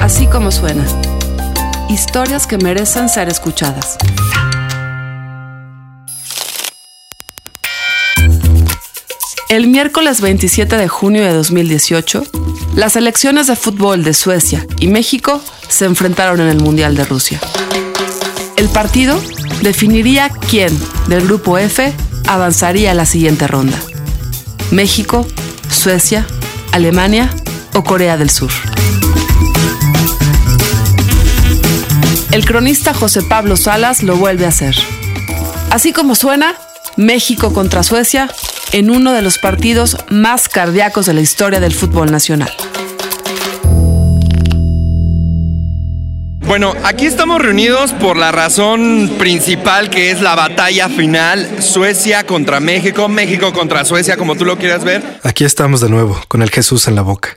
Así como suena. Historias que merecen ser escuchadas. El miércoles 27 de junio de 2018, las selecciones de fútbol de Suecia y México se enfrentaron en el Mundial de Rusia. El partido definiría quién del grupo F avanzaría a la siguiente ronda. México, Suecia, Alemania o Corea del Sur. El cronista José Pablo Salas lo vuelve a hacer. Así como suena, México contra Suecia en uno de los partidos más cardíacos de la historia del fútbol nacional. Bueno, aquí estamos reunidos por la razón principal que es la batalla final, Suecia contra México, México contra Suecia, como tú lo quieras ver. Aquí estamos de nuevo, con el Jesús en la boca.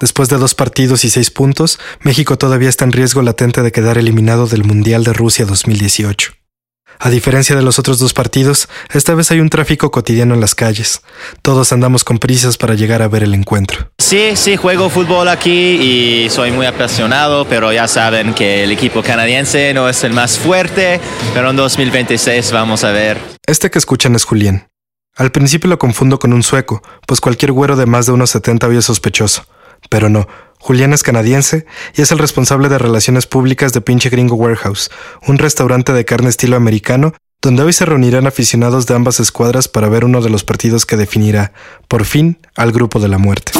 Después de dos partidos y seis puntos, México todavía está en riesgo latente de quedar eliminado del Mundial de Rusia 2018. A diferencia de los otros dos partidos, esta vez hay un tráfico cotidiano en las calles. Todos andamos con prisas para llegar a ver el encuentro. Sí, sí, juego fútbol aquí y soy muy apasionado, pero ya saben que el equipo canadiense no es el más fuerte, pero en 2026 vamos a ver. Este que escuchan es Julián. Al principio lo confundo con un sueco, pues cualquier güero de más de unos 70 había sospechoso. Pero no, Julián es canadiense y es el responsable de relaciones públicas de Pinche Gringo Warehouse, un restaurante de carne estilo americano donde hoy se reunirán aficionados de ambas escuadras para ver uno de los partidos que definirá, por fin, al grupo de la muerte.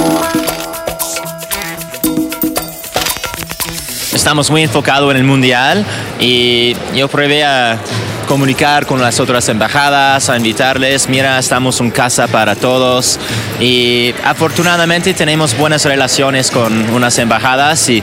Estamos muy enfocados en el Mundial y yo probé a comunicar con las otras embajadas, a invitarles, mira, estamos en casa para todos y afortunadamente tenemos buenas relaciones con unas embajadas y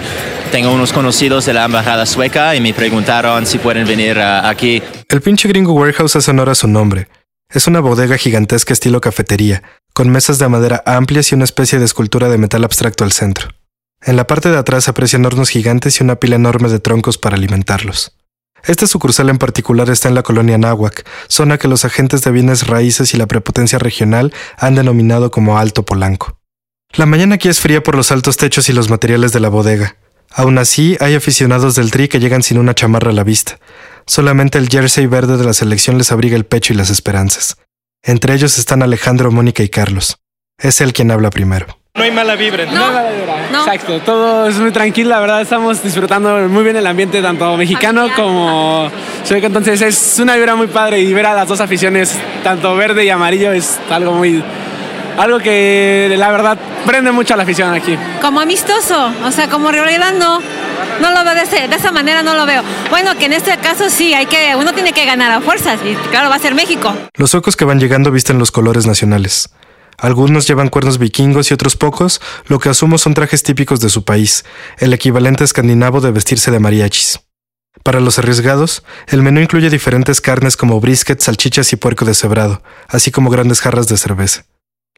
tengo unos conocidos de la embajada sueca y me preguntaron si pueden venir uh, aquí. El pinche gringo warehouse hace honor a su nombre. Es una bodega gigantesca estilo cafetería, con mesas de madera amplias y una especie de escultura de metal abstracto al centro. En la parte de atrás aprecian hornos gigantes y una pila enorme de troncos para alimentarlos. Esta sucursal en particular está en la colonia Náhuac, zona que los agentes de bienes raíces y la prepotencia regional han denominado como Alto Polanco. La mañana aquí es fría por los altos techos y los materiales de la bodega. Aún así, hay aficionados del Tri que llegan sin una chamarra a la vista. Solamente el jersey verde de la selección les abriga el pecho y las esperanzas. Entre ellos están Alejandro, Mónica y Carlos. Es él quien habla primero. No hay mala vibra. No, no, no. Exacto, todo es muy tranquilo, la verdad estamos disfrutando muy bien el ambiente, tanto mexicano como sueco, entonces es una vibra muy padre y ver a las dos aficiones, tanto verde y amarillo, es algo muy... Algo que la verdad prende mucho a la afición aquí. Como amistoso, o sea, como realidad no, no lo veo de, ese, de esa manera, no lo veo. Bueno, que en este caso sí, hay que, uno tiene que ganar a fuerzas y claro, va a ser México. Los suecos que van llegando visten los colores nacionales. Algunos llevan cuernos vikingos y otros pocos, lo que asumo son trajes típicos de su país, el equivalente escandinavo de vestirse de mariachis. Para los arriesgados, el menú incluye diferentes carnes como brisket, salchichas y puerco deshebrado, así como grandes jarras de cerveza.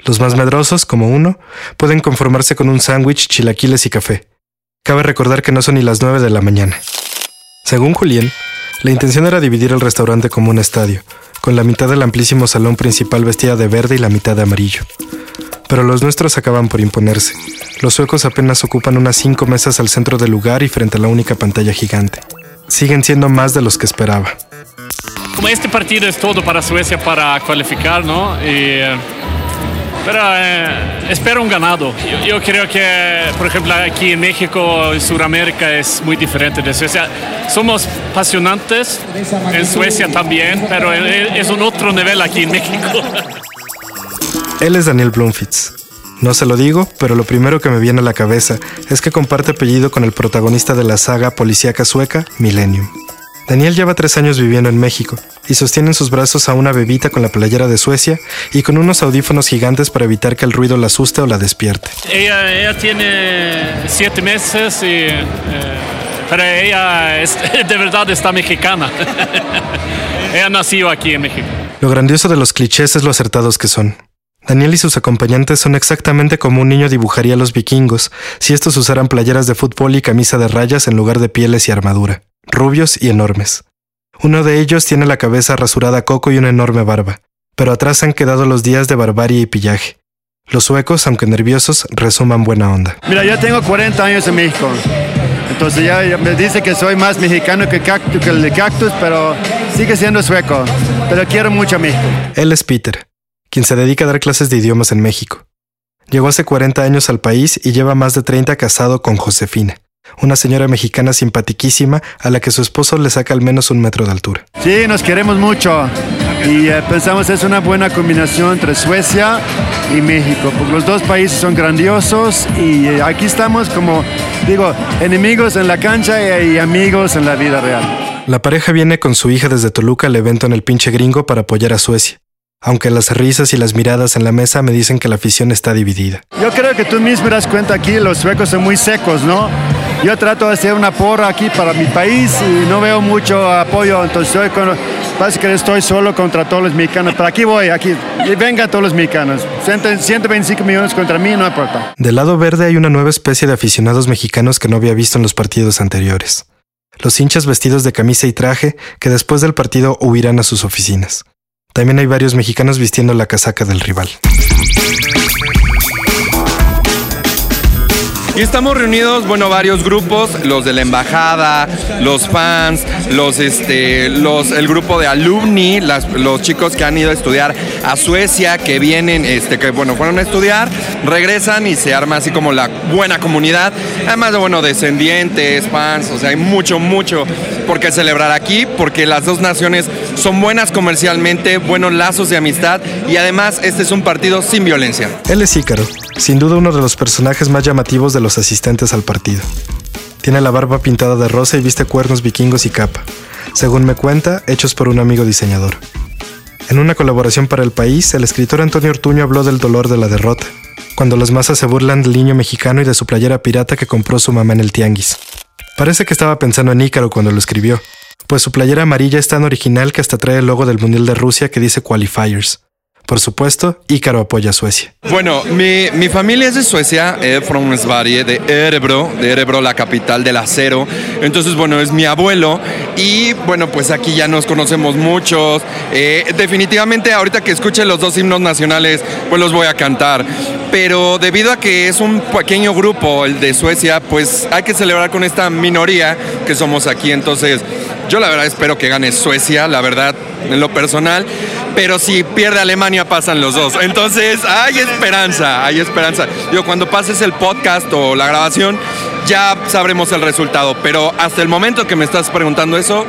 Los más medrosos, como uno, pueden conformarse con un sándwich, chilaquiles y café. Cabe recordar que no son ni las nueve de la mañana. Según Julián, la intención era dividir el restaurante como un estadio, con la mitad del amplísimo salón principal vestida de verde y la mitad de amarillo. Pero los nuestros acaban por imponerse. Los suecos apenas ocupan unas cinco mesas al centro del lugar y frente a la única pantalla gigante. Siguen siendo más de los que esperaba. Como este partido es todo para Suecia para cualificar, ¿no? Y, pero eh, espero un ganado. Yo, yo, creo que, por ejemplo, aquí en México y Sudamérica es muy diferente de Suecia. Somos apasionantes en Suecia también, pero es un otro nivel aquí en México. Él es Daniel Blumfitz. No se lo digo, pero lo primero que me viene a la cabeza es que comparte apellido con el protagonista de la saga policíaca sueca, Millennium. Daniel lleva tres años viviendo en México y sostiene en sus brazos a una bebita con la playera de Suecia y con unos audífonos gigantes para evitar que el ruido la asuste o la despierte. Ella, ella tiene siete meses y... Eh, pero ella es, de verdad está mexicana. ella nació aquí en México. Lo grandioso de los clichés es lo acertados que son. Daniel y sus acompañantes son exactamente como un niño dibujaría a los vikingos si estos usaran playeras de fútbol y camisa de rayas en lugar de pieles y armadura, rubios y enormes. Uno de ellos tiene la cabeza rasurada a coco y una enorme barba, pero atrás han quedado los días de barbarie y pillaje. Los suecos, aunque nerviosos, resuman buena onda. Mira, yo tengo 40 años en México. Entonces ya me dice que soy más mexicano que, cactus, que el de cactus, pero sigue siendo sueco. Pero quiero mucho a México. Él es Peter, quien se dedica a dar clases de idiomas en México. Llegó hace 40 años al país y lleva más de 30 casado con Josefina, una señora mexicana simpatiquísima a la que su esposo le saca al menos un metro de altura. Sí, nos queremos mucho y eh, pensamos es una buena combinación entre Suecia y México, porque los dos países son grandiosos y eh, aquí estamos como, digo, enemigos en la cancha y, y amigos en la vida real. La pareja viene con su hija desde Toluca al evento en el pinche gringo para apoyar a Suecia. Aunque las risas y las miradas en la mesa me dicen que la afición está dividida. Yo creo que tú mismo das cuenta aquí, los suecos son muy secos, ¿no? Yo trato de hacer una porra aquí para mi país y no veo mucho apoyo, entonces estoy con, parece que estoy solo contra todos los mexicanos, pero aquí voy, aquí, y venga todos los mexicanos. 125 millones contra mí, no importa. Del lado verde hay una nueva especie de aficionados mexicanos que no había visto en los partidos anteriores. Los hinchas vestidos de camisa y traje que después del partido huirán a sus oficinas. También hay varios mexicanos vistiendo la casaca del rival. Y estamos reunidos, bueno, varios grupos, los de la embajada, los fans, los, este, los, el grupo de alumni, los chicos que han ido a estudiar a Suecia, que vienen, este, que bueno, fueron a estudiar, regresan y se arma así como la buena comunidad. Además de, bueno, descendientes, fans, o sea, hay mucho, mucho por qué celebrar aquí, porque las dos naciones son buenas comercialmente, buenos lazos de amistad y además este es un partido sin violencia. Él es Ícaro, sin duda uno de los personajes más llamativos de los asistentes al partido. Tiene la barba pintada de rosa y viste cuernos vikingos y capa, según me cuenta, hechos por un amigo diseñador. En una colaboración para el país, el escritor Antonio Ortuño habló del dolor de la derrota, cuando las masas se burlan del niño mexicano y de su playera pirata que compró su mamá en el tianguis. Parece que estaba pensando en Ícaro cuando lo escribió, pues su playera amarilla es tan original que hasta trae el logo del Mundial de Rusia que dice Qualifiers. Por supuesto, Ícaro apoya a Suecia. Bueno, mi, mi familia es de Suecia, eh, from Sverige, de Erebro, de Erebro, la capital del acero. Entonces, bueno, es mi abuelo y bueno, pues aquí ya nos conocemos muchos. Eh, definitivamente, ahorita que escuchen los dos himnos nacionales, pues los voy a cantar. Pero debido a que es un pequeño grupo, el de Suecia, pues hay que celebrar con esta minoría que somos aquí. Entonces, yo la verdad espero que gane Suecia, la verdad, en lo personal. Pero si pierde Alemania pasan los dos. Entonces hay esperanza, hay esperanza. Yo cuando pases el podcast o la grabación ya sabremos el resultado. Pero hasta el momento que me estás preguntando eso,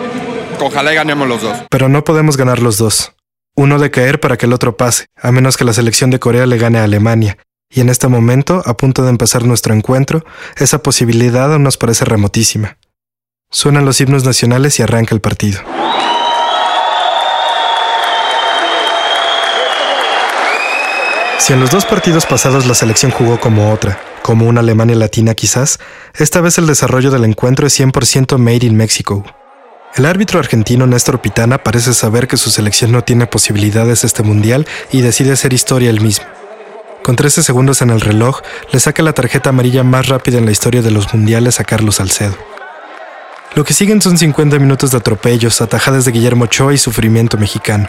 ojalá y ganemos los dos. Pero no podemos ganar los dos. Uno de caer para que el otro pase, a menos que la selección de Corea le gane a Alemania. Y en este momento, a punto de empezar nuestro encuentro, esa posibilidad aún nos parece remotísima. Suenan los himnos nacionales y arranca el partido. Si en los dos partidos pasados la selección jugó como otra, como una Alemania latina quizás, esta vez el desarrollo del encuentro es 100% made in Mexico. El árbitro argentino Néstor Pitana parece saber que su selección no tiene posibilidades este mundial y decide hacer historia él mismo. Con 13 segundos en el reloj, le saca la tarjeta amarilla más rápida en la historia de los mundiales a Carlos Salcedo. Lo que siguen son 50 minutos de atropellos, atajadas de Guillermo Ochoa y sufrimiento mexicano.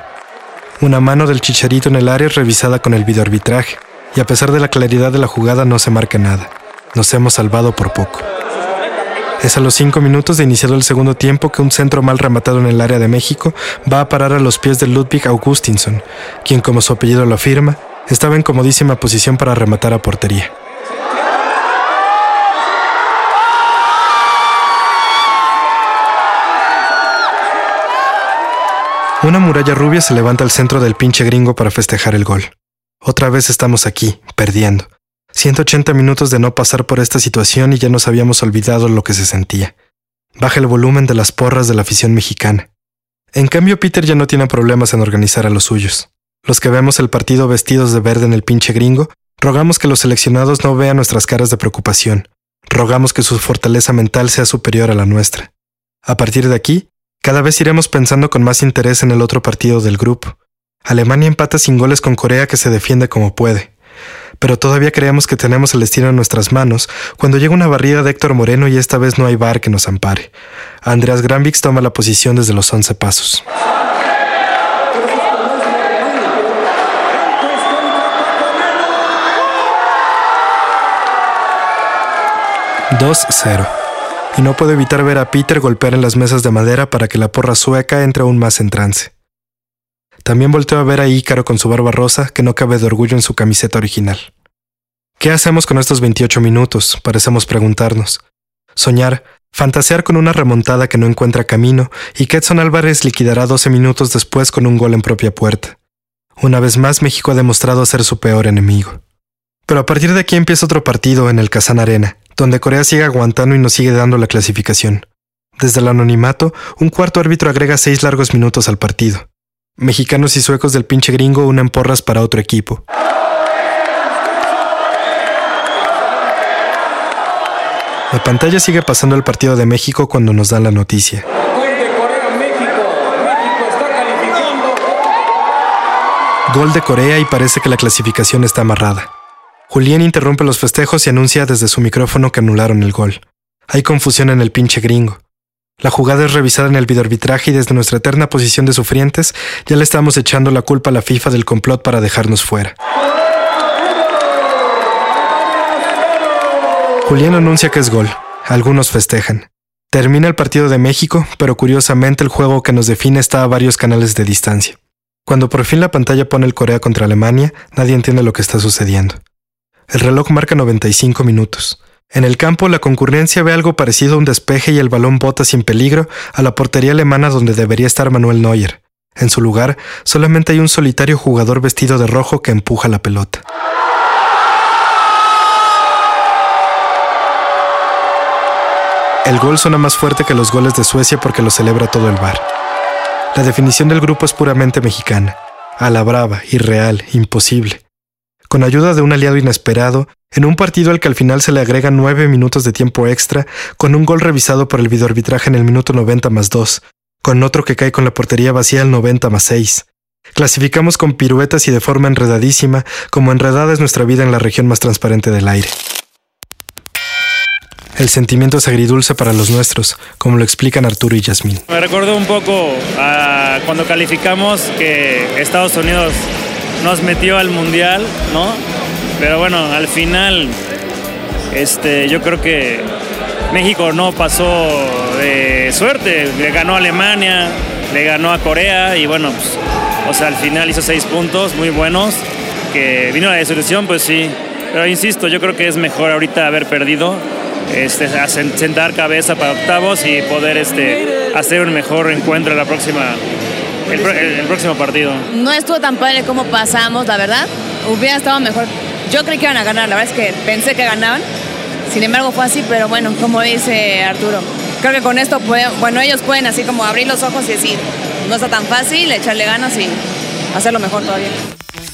Una mano del chicharito en el área es revisada con el videoarbitraje, y a pesar de la claridad de la jugada no se marca nada. Nos hemos salvado por poco. Es a los 5 minutos de iniciado el segundo tiempo que un centro mal rematado en el área de México va a parar a los pies de Ludwig Augustinson, quien como su apellido lo afirma, estaba en comodísima posición para rematar a portería. Una muralla rubia se levanta al centro del pinche gringo para festejar el gol. Otra vez estamos aquí, perdiendo. 180 minutos de no pasar por esta situación y ya nos habíamos olvidado lo que se sentía. Baja el volumen de las porras de la afición mexicana. En cambio, Peter ya no tiene problemas en organizar a los suyos. Los que vemos el partido vestidos de verde en el pinche gringo, rogamos que los seleccionados no vean nuestras caras de preocupación. Rogamos que su fortaleza mental sea superior a la nuestra. A partir de aquí, cada vez iremos pensando con más interés en el otro partido del grupo. Alemania empata sin goles con Corea que se defiende como puede. Pero todavía creemos que tenemos el destino en nuestras manos cuando llega una barrida de Héctor Moreno y esta vez no hay bar que nos ampare. Andreas Granvix toma la posición desde los 11 pasos. ...2-0... y no puedo evitar ver a Peter golpear en las mesas de madera para que la porra sueca entre aún más en trance. También volteo a ver a Ícaro con su barba rosa, que no cabe de orgullo en su camiseta original. ¿Qué hacemos con estos 28 minutos? Parecemos preguntarnos. Soñar, fantasear con una remontada que no encuentra camino y que Edson Álvarez liquidará 12 minutos después con un gol en propia puerta. Una vez más México ha demostrado ser su peor enemigo. Pero a partir de aquí empieza otro partido en el Kazan Arena, donde Corea sigue aguantando y nos sigue dando la clasificación. Desde el anonimato, un cuarto árbitro agrega seis largos minutos al partido. Mexicanos y suecos del pinche gringo unen porras para otro equipo. La pantalla sigue pasando el partido de México cuando nos dan la noticia. Gol de Corea y parece que la clasificación está amarrada. Julián interrumpe los festejos y anuncia desde su micrófono que anularon el gol. Hay confusión en el pinche gringo. La jugada es revisada en el videoarbitraje y desde nuestra eterna posición de sufrientes ya le estamos echando la culpa a la FIFA del complot para dejarnos fuera. Julián anuncia que es gol. Algunos festejan. Termina el partido de México, pero curiosamente el juego que nos define está a varios canales de distancia. Cuando por fin la pantalla pone el Corea contra Alemania, nadie entiende lo que está sucediendo. El reloj marca 95 minutos. En el campo, la concurrencia ve algo parecido a un despeje y el balón bota sin peligro a la portería alemana donde debería estar Manuel Neuer. En su lugar, solamente hay un solitario jugador vestido de rojo que empuja la pelota. El gol suena más fuerte que los goles de Suecia porque lo celebra todo el bar. La definición del grupo es puramente mexicana, a la brava, irreal, imposible con ayuda de un aliado inesperado, en un partido al que al final se le agregan nueve minutos de tiempo extra, con un gol revisado por el videoarbitraje en el minuto 90 más 2, con otro que cae con la portería vacía al 90 más 6. Clasificamos con piruetas y de forma enredadísima, como enredada es nuestra vida en la región más transparente del aire. El sentimiento es agridulce para los nuestros, como lo explican Arturo y Yasmín. Me recordó un poco a cuando calificamos que Estados Unidos nos metió al mundial, ¿no? Pero bueno, al final, este, yo creo que México no pasó de suerte, le ganó a Alemania, le ganó a Corea y bueno, pues, o sea, al final hizo seis puntos muy buenos, que vino la desilusión, pues sí, pero insisto, yo creo que es mejor ahorita haber perdido, este, sentar cabeza para octavos y poder este, hacer un mejor encuentro la próxima el, próximo partido. No estuvo tan padre como pasamos, la verdad. Hubiera estado mejor. Yo creí que iban a ganar, la verdad es que pensé que ganaban. Sin embargo, fue así, pero bueno, como dice Arturo, creo que con esto, pueden, bueno, ellos pueden así como abrir los ojos y decir, no está tan fácil, echarle ganas y hacerlo mejor todavía.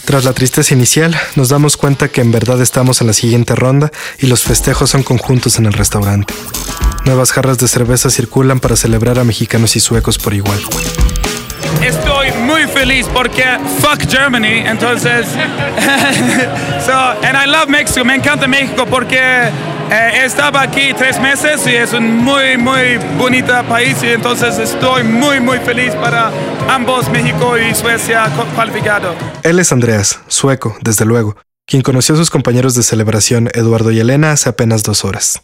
Tras la tristeza inicial, nos damos cuenta que en verdad estamos en la siguiente ronda y los festejos son conjuntos en el restaurante. Nuevas jarras de cerveza circulan para celebrar a mexicanos y suecos por igual. Estoy muy feliz porque fuck Germany, entonces. so, and I love Mexico, me encanta México porque eh, estaba aquí tres meses y es un muy, muy bonito país y entonces estoy muy, muy feliz para ambos, México y Suecia cualificado. Él es Andreas, sueco, desde luego, quien conoció a sus compañeros de celebración Eduardo y Elena hace apenas dos horas.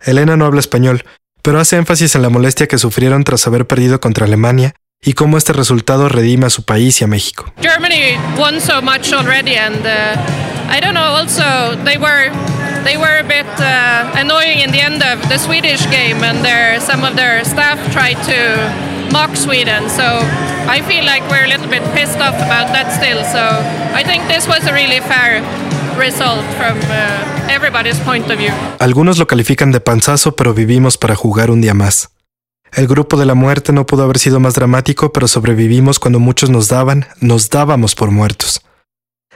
Elena no habla español, pero hace énfasis en la molestia que sufrieron tras haber perdido contra Alemania y cómo este resultado redime a su país y a México. Germany won so much already and uh, I don't know also they were they were a bit uh, annoying in the end of the Swedish game and their some of their staff tried to mock Sweden so I feel like we're a little bit pissed off about that still so I think this was a really fair result from uh, everybody's point of view. Algunos lo califican de panzazo pero vivimos para jugar un día más. El grupo de la muerte no pudo haber sido más dramático, pero sobrevivimos cuando muchos nos daban, nos dábamos por muertos.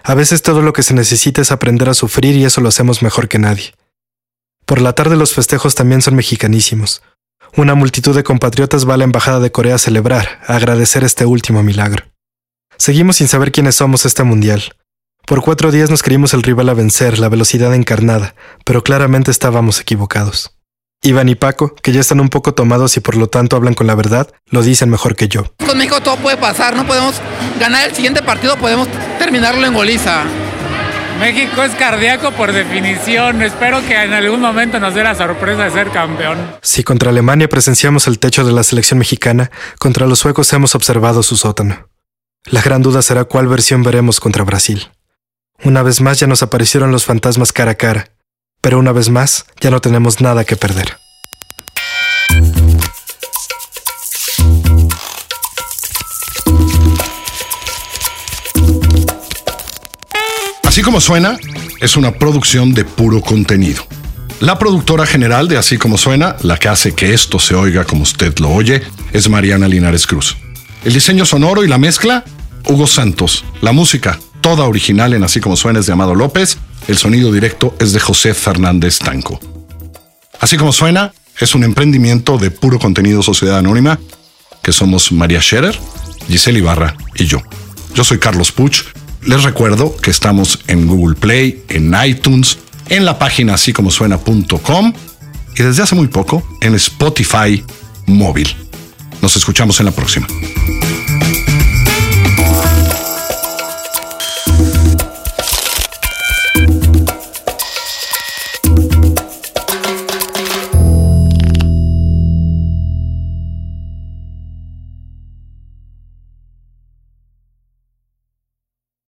A veces todo lo que se necesita es aprender a sufrir y eso lo hacemos mejor que nadie. Por la tarde los festejos también son mexicanísimos. Una multitud de compatriotas va a la Embajada de Corea a celebrar, a agradecer este último milagro. Seguimos sin saber quiénes somos este mundial. Por cuatro días nos creímos el rival a vencer, la velocidad encarnada, pero claramente estábamos equivocados. Iván y Paco, que ya están un poco tomados y por lo tanto hablan con la verdad, lo dicen mejor que yo. Con México todo puede pasar, no podemos ganar el siguiente partido, podemos terminarlo en goliza. México es cardíaco por definición. Espero que en algún momento nos dé la sorpresa de ser campeón. Si contra Alemania presenciamos el techo de la selección mexicana, contra los suecos hemos observado su sótano. La gran duda será cuál versión veremos contra Brasil. Una vez más ya nos aparecieron los fantasmas cara a cara, pero una vez más ya no tenemos nada que perder. Así como suena, es una producción de puro contenido. La productora general de Así como suena, la que hace que esto se oiga como usted lo oye, es Mariana Linares Cruz. El diseño sonoro y la mezcla, Hugo Santos. La música, toda original en Así como suena, es de Amado López. El sonido directo es de José Fernández Tanco. Así como suena, es un emprendimiento de puro contenido Sociedad Anónima, que somos María Scherer, Giselle Ibarra y yo. Yo soy Carlos Puch. Les recuerdo que estamos en Google Play, en iTunes, en la página así como suena.com y desde hace muy poco en Spotify móvil. Nos escuchamos en la próxima.